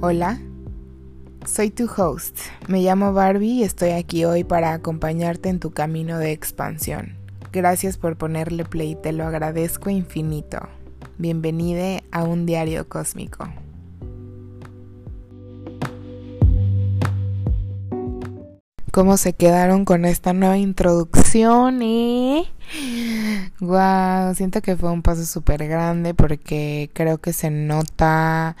Hola, soy tu host. Me llamo Barbie y estoy aquí hoy para acompañarte en tu camino de expansión. Gracias por ponerle play, te lo agradezco infinito. Bienvenide a un diario cósmico. ¿Cómo se quedaron con esta nueva introducción? Eh? Wow, siento que fue un paso súper grande porque creo que se nota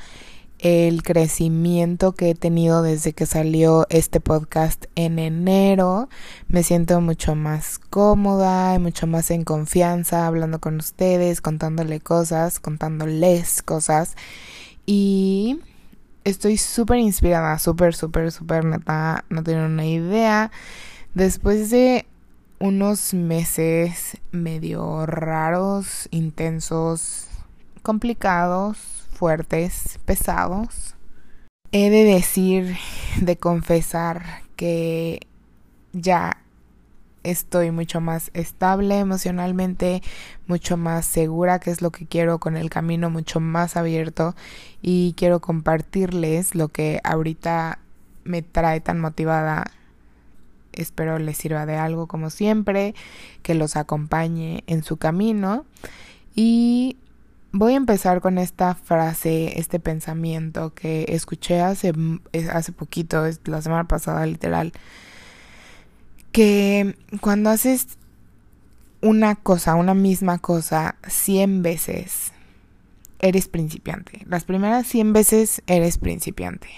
el crecimiento que he tenido desde que salió este podcast en enero. Me siento mucho más cómoda y mucho más en confianza hablando con ustedes, contándole cosas, contándoles cosas. Y estoy súper inspirada, súper, súper, súper neta, no tengo una idea. Después de unos meses medio raros, intensos, complicados, fuertes, pesados. He de decir, de confesar que ya estoy mucho más estable emocionalmente, mucho más segura que es lo que quiero con el camino mucho más abierto y quiero compartirles lo que ahorita me trae tan motivada. Espero les sirva de algo como siempre, que los acompañe en su camino y Voy a empezar con esta frase, este pensamiento que escuché hace, hace poquito, la semana pasada literal, que cuando haces una cosa, una misma cosa, 100 veces, eres principiante. Las primeras 100 veces eres principiante.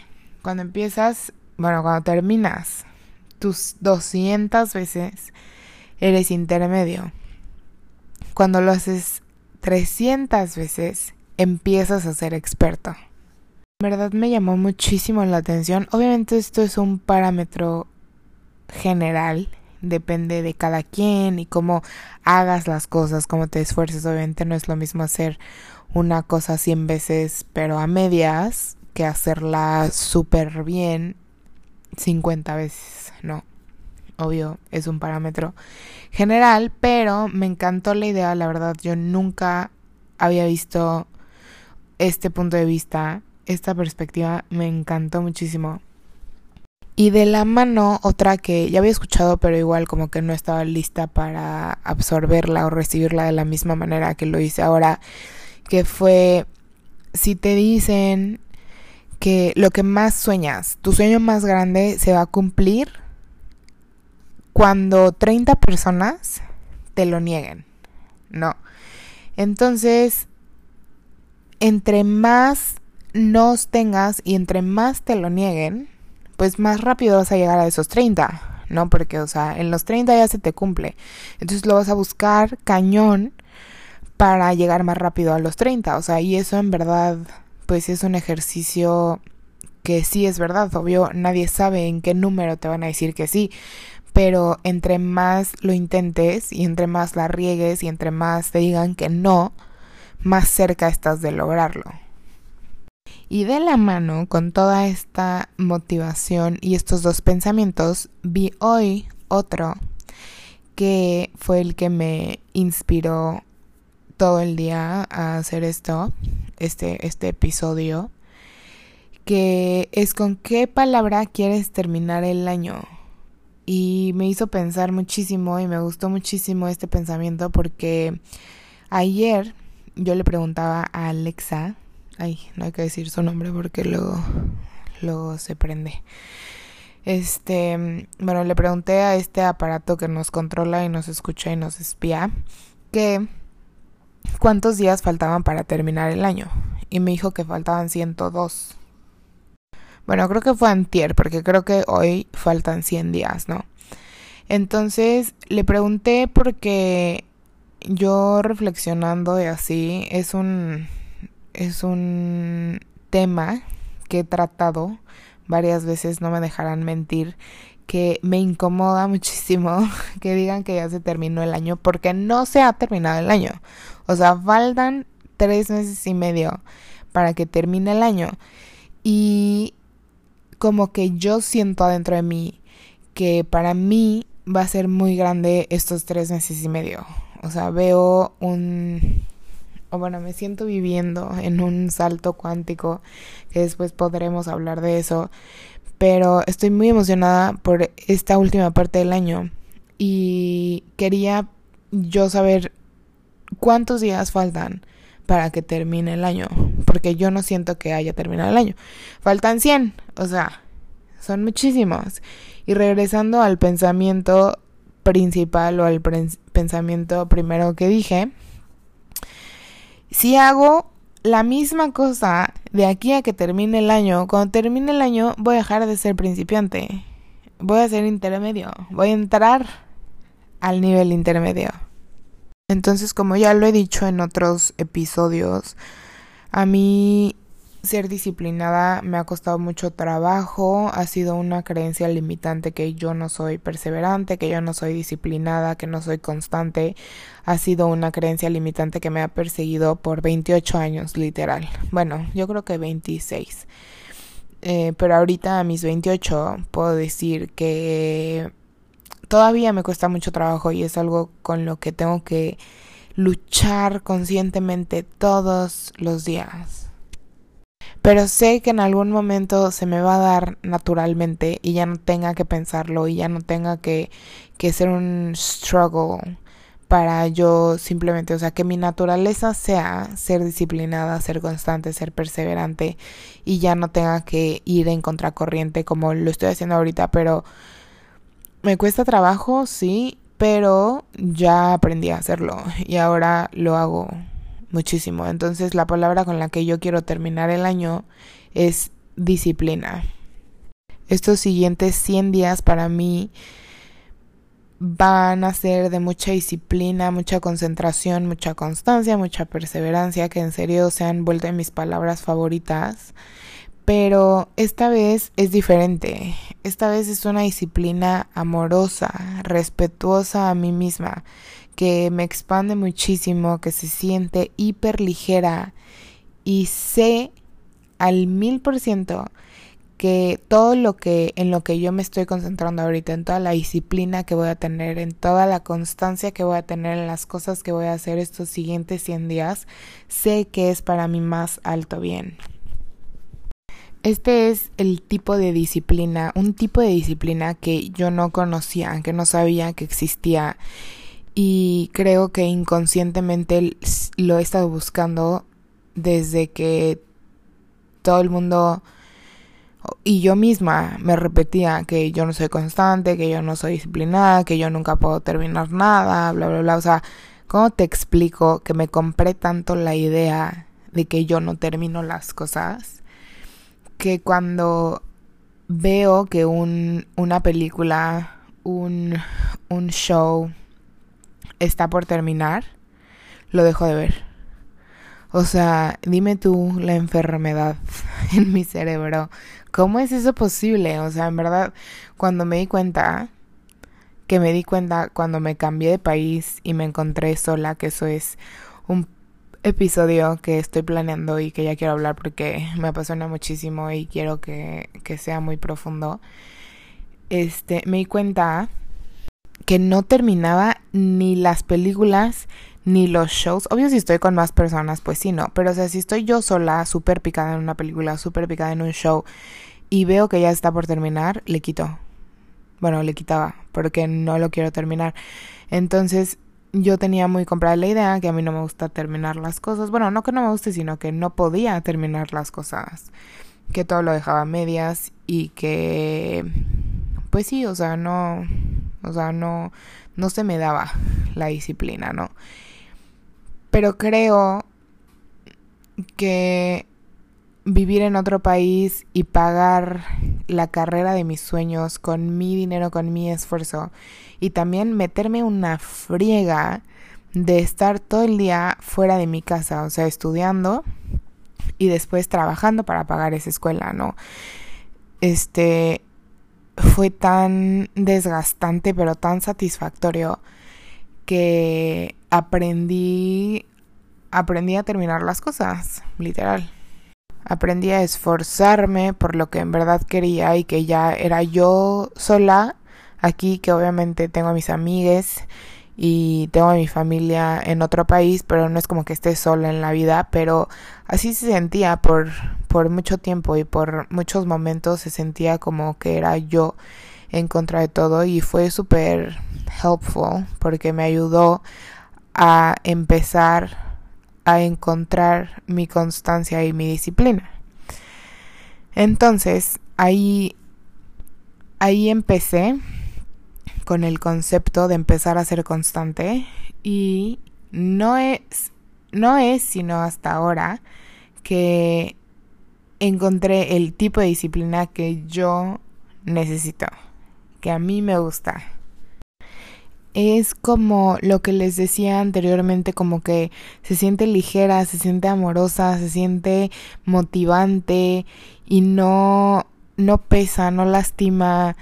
Cuando empiezas, bueno, cuando terminas tus 200 veces, eres intermedio. Cuando lo haces 300 veces empiezas a ser experto. En verdad me llamó muchísimo la atención. Obviamente esto es un parámetro general, depende de cada quien y cómo hagas las cosas, cómo te esfuerces. Obviamente no es lo mismo hacer una cosa 100 veces pero a medias que hacerla súper bien 50 veces, no obvio es un parámetro general, pero me encantó la idea, la verdad, yo nunca había visto este punto de vista, esta perspectiva me encantó muchísimo. Y de la mano, otra que ya había escuchado, pero igual como que no estaba lista para absorberla o recibirla de la misma manera que lo hice ahora, que fue, si te dicen que lo que más sueñas, tu sueño más grande se va a cumplir, cuando 30 personas te lo nieguen. No. Entonces, entre más nos tengas y entre más te lo nieguen, pues más rápido vas a llegar a esos 30, ¿no? Porque, o sea, en los 30 ya se te cumple. Entonces lo vas a buscar cañón para llegar más rápido a los 30. O sea, y eso en verdad, pues es un ejercicio que sí es verdad. Obvio, nadie sabe en qué número te van a decir que sí pero entre más lo intentes y entre más la riegues y entre más te digan que no, más cerca estás de lograrlo. Y de la mano con toda esta motivación y estos dos pensamientos, vi hoy otro que fue el que me inspiró todo el día a hacer esto, este, este episodio, que es con qué palabra quieres terminar el año y me hizo pensar muchísimo y me gustó muchísimo este pensamiento porque ayer yo le preguntaba a Alexa, ay, no hay que decir su nombre porque luego, luego se prende. Este, bueno, le pregunté a este aparato que nos controla y nos escucha y nos espía que cuántos días faltaban para terminar el año y me dijo que faltaban 102. Bueno, creo que fue antier, porque creo que hoy faltan 100 días, ¿no? Entonces le pregunté porque yo reflexionando y así es un es un tema que he tratado varias veces, no me dejarán mentir, que me incomoda muchísimo que digan que ya se terminó el año porque no se ha terminado el año. O sea, faltan tres meses y medio para que termine el año. Y como que yo siento adentro de mí que para mí va a ser muy grande estos tres meses y medio. O sea, veo un, o bueno, me siento viviendo en un salto cuántico, que después podremos hablar de eso, pero estoy muy emocionada por esta última parte del año y quería yo saber cuántos días faltan para que termine el año, porque yo no siento que haya terminado el año. Faltan 100, o sea, son muchísimos. Y regresando al pensamiento principal o al pensamiento primero que dije, si hago la misma cosa de aquí a que termine el año, cuando termine el año voy a dejar de ser principiante, voy a ser intermedio, voy a entrar al nivel intermedio. Entonces, como ya lo he dicho en otros episodios, a mí ser disciplinada me ha costado mucho trabajo, ha sido una creencia limitante que yo no soy perseverante, que yo no soy disciplinada, que no soy constante, ha sido una creencia limitante que me ha perseguido por 28 años, literal. Bueno, yo creo que 26. Eh, pero ahorita a mis 28 puedo decir que todavía me cuesta mucho trabajo y es algo con lo que tengo que luchar conscientemente todos los días. Pero sé que en algún momento se me va a dar naturalmente y ya no tenga que pensarlo y ya no tenga que, que ser un struggle para yo simplemente, o sea, que mi naturaleza sea ser disciplinada, ser constante, ser perseverante y ya no tenga que ir en contracorriente como lo estoy haciendo ahorita, pero me cuesta trabajo, sí, pero ya aprendí a hacerlo y ahora lo hago muchísimo. Entonces la palabra con la que yo quiero terminar el año es disciplina. Estos siguientes 100 días para mí van a ser de mucha disciplina, mucha concentración, mucha constancia, mucha perseverancia, que en serio se han vuelto mis palabras favoritas pero esta vez es diferente. Esta vez es una disciplina amorosa, respetuosa a mí misma, que me expande muchísimo, que se siente hiper ligera y sé al mil por ciento que todo lo que en lo que yo me estoy concentrando ahorita, en toda la disciplina que voy a tener, en toda la constancia que voy a tener en las cosas que voy a hacer estos siguientes 100 días, sé que es para mi más alto bien. Este es el tipo de disciplina, un tipo de disciplina que yo no conocía, que no sabía que existía y creo que inconscientemente lo he estado buscando desde que todo el mundo y yo misma me repetía que yo no soy constante, que yo no soy disciplinada, que yo nunca puedo terminar nada, bla, bla, bla. O sea, ¿cómo te explico que me compré tanto la idea de que yo no termino las cosas? Que cuando veo que un, una película, un, un show está por terminar, lo dejo de ver. O sea, dime tú la enfermedad en mi cerebro. ¿Cómo es eso posible? O sea, en verdad, cuando me di cuenta, que me di cuenta cuando me cambié de país y me encontré sola, que eso es un episodio que estoy planeando y que ya quiero hablar porque me apasiona muchísimo y quiero que, que sea muy profundo. Este, me di cuenta que no terminaba ni las películas ni los shows. Obvio si estoy con más personas, pues sí, no. Pero o sea, si estoy yo sola, súper picada en una película, súper picada en un show y veo que ya está por terminar, le quito. Bueno, le quitaba porque no lo quiero terminar. Entonces, yo tenía muy comprada la idea que a mí no me gusta terminar las cosas. Bueno, no que no me guste, sino que no podía terminar las cosas. Que todo lo dejaba a medias y que pues sí, o sea, no o sea, no no se me daba la disciplina, ¿no? Pero creo que vivir en otro país y pagar la carrera de mis sueños con mi dinero, con mi esfuerzo y también meterme una friega de estar todo el día fuera de mi casa, o sea, estudiando y después trabajando para pagar esa escuela, ¿no? Este fue tan desgastante, pero tan satisfactorio que aprendí aprendí a terminar las cosas, literal. Aprendí a esforzarme por lo que en verdad quería y que ya era yo sola aquí, que obviamente tengo a mis amigues y tengo a mi familia en otro país, pero no es como que esté sola en la vida, pero así se sentía por, por mucho tiempo y por muchos momentos se sentía como que era yo en contra de todo y fue súper helpful porque me ayudó a empezar a encontrar mi constancia y mi disciplina. Entonces, ahí ahí empecé con el concepto de empezar a ser constante y no es no es sino hasta ahora que encontré el tipo de disciplina que yo necesito, que a mí me gusta. Es como lo que les decía anteriormente, como que se siente ligera, se siente amorosa, se siente motivante y no, no pesa, no lastima,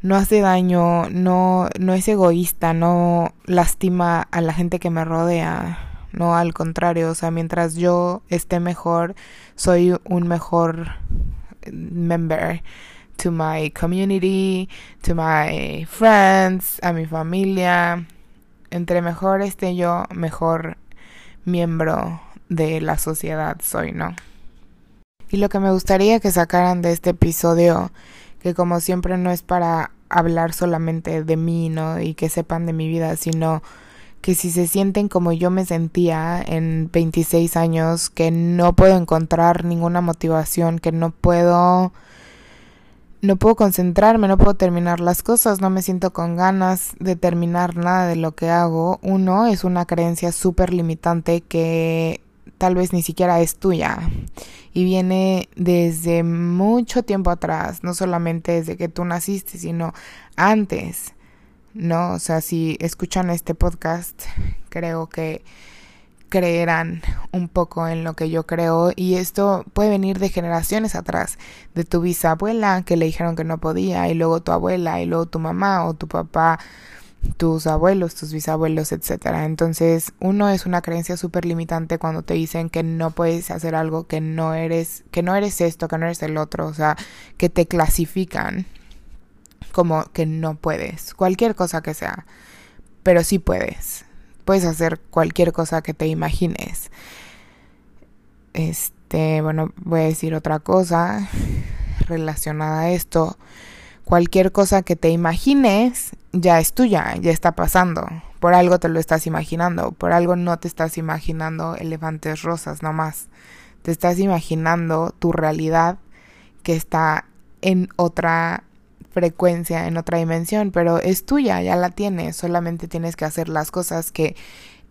no hace daño, no, no es egoísta, no lastima a la gente que me rodea. No, al contrario, o sea, mientras yo esté mejor, soy un mejor member to my community, to my friends, a mi familia. Entre mejor esté yo, mejor miembro de la sociedad soy, ¿no? Y lo que me gustaría que sacaran de este episodio, que como siempre no es para hablar solamente de mí, ¿no? Y que sepan de mi vida, sino que si se sienten como yo me sentía en 26 años, que no puedo encontrar ninguna motivación, que no puedo no puedo concentrarme, no puedo terminar las cosas, no me siento con ganas de terminar nada de lo que hago. Uno es una creencia súper limitante que tal vez ni siquiera es tuya y viene desde mucho tiempo atrás, no solamente desde que tú naciste, sino antes. ¿no? O sea, si escuchan este podcast, creo que creerán un poco en lo que yo creo y esto puede venir de generaciones atrás, de tu bisabuela que le dijeron que no podía y luego tu abuela y luego tu mamá o tu papá, tus abuelos, tus bisabuelos, etcétera. Entonces, uno es una creencia súper limitante cuando te dicen que no puedes hacer algo, que no eres, que no eres esto, que no eres el otro, o sea, que te clasifican como que no puedes, cualquier cosa que sea, pero sí puedes. Puedes hacer cualquier cosa que te imagines. Este, bueno, voy a decir otra cosa relacionada a esto. Cualquier cosa que te imagines ya es tuya, ya está pasando. Por algo te lo estás imaginando, por algo no te estás imaginando elefantes rosas nomás. Te estás imaginando tu realidad que está en otra frecuencia en otra dimensión, pero es tuya, ya la tienes, solamente tienes que hacer las cosas que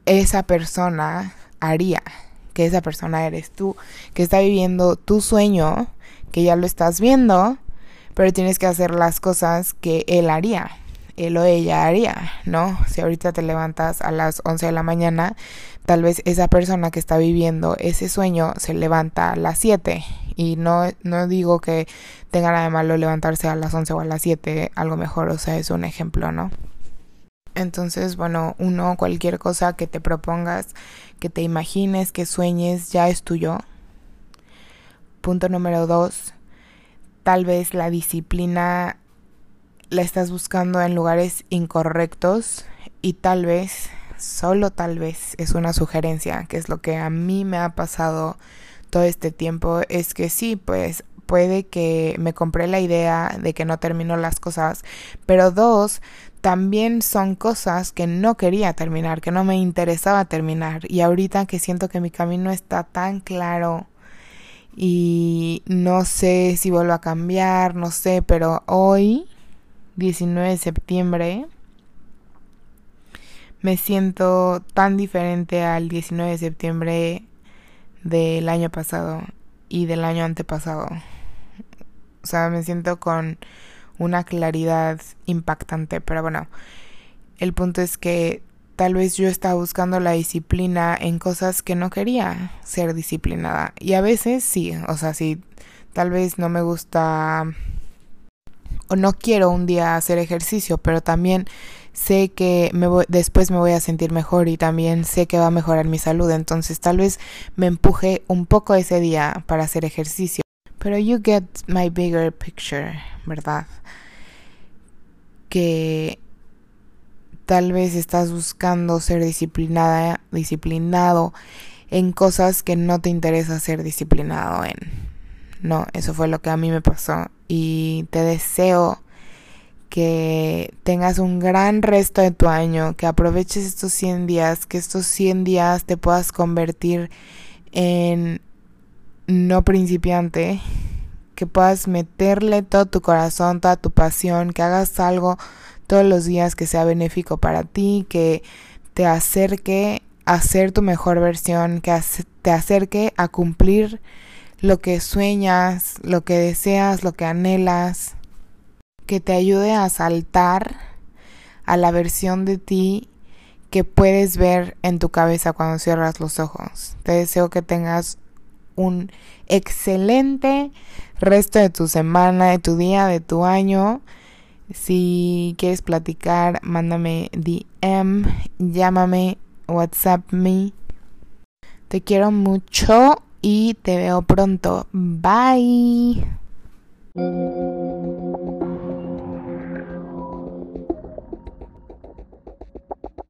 esa persona haría, que esa persona eres tú, que está viviendo tu sueño, que ya lo estás viendo, pero tienes que hacer las cosas que él haría, él o ella haría, ¿no? Si ahorita te levantas a las 11 de la mañana, tal vez esa persona que está viviendo ese sueño se levanta a las 7 y no, no digo que tenga nada de malo levantarse a las 11 o a las 7, algo mejor, o sea, es un ejemplo, ¿no? Entonces, bueno, uno, cualquier cosa que te propongas, que te imagines, que sueñes, ya es tuyo. Punto número dos, tal vez la disciplina la estás buscando en lugares incorrectos y tal vez, solo tal vez, es una sugerencia, que es lo que a mí me ha pasado todo este tiempo, es que sí, pues puede que me compré la idea de que no termino las cosas, pero dos, también son cosas que no quería terminar, que no me interesaba terminar y ahorita que siento que mi camino está tan claro y no sé si vuelvo a cambiar, no sé, pero hoy 19 de septiembre, me siento tan diferente al 19 de septiembre del año pasado y del año antepasado. O sea, me siento con una claridad impactante, pero bueno, el punto es que tal vez yo estaba buscando la disciplina en cosas que no quería ser disciplinada. Y a veces sí, o sea, sí, tal vez no me gusta o no quiero un día hacer ejercicio, pero también sé que me después me voy a sentir mejor y también sé que va a mejorar mi salud, entonces tal vez me empuje un poco ese día para hacer ejercicio. Pero you get my bigger picture, ¿verdad? Que tal vez estás buscando ser disciplinada, disciplinado en cosas que no te interesa ser disciplinado en. No, eso fue lo que a mí me pasó y te deseo que tengas un gran resto de tu año, que aproveches estos 100 días, que estos 100 días te puedas convertir en no principiante, que puedas meterle todo tu corazón, toda tu pasión, que hagas algo todos los días que sea benéfico para ti, que te acerque a ser tu mejor versión, que te acerque a cumplir lo que sueñas, lo que deseas, lo que anhelas, que te ayude a saltar a la versión de ti que puedes ver en tu cabeza cuando cierras los ojos. Te deseo que tengas un excelente resto de tu semana, de tu día, de tu año. Si quieres platicar, mándame DM, llámame, WhatsApp me. Te quiero mucho y te veo pronto. Bye.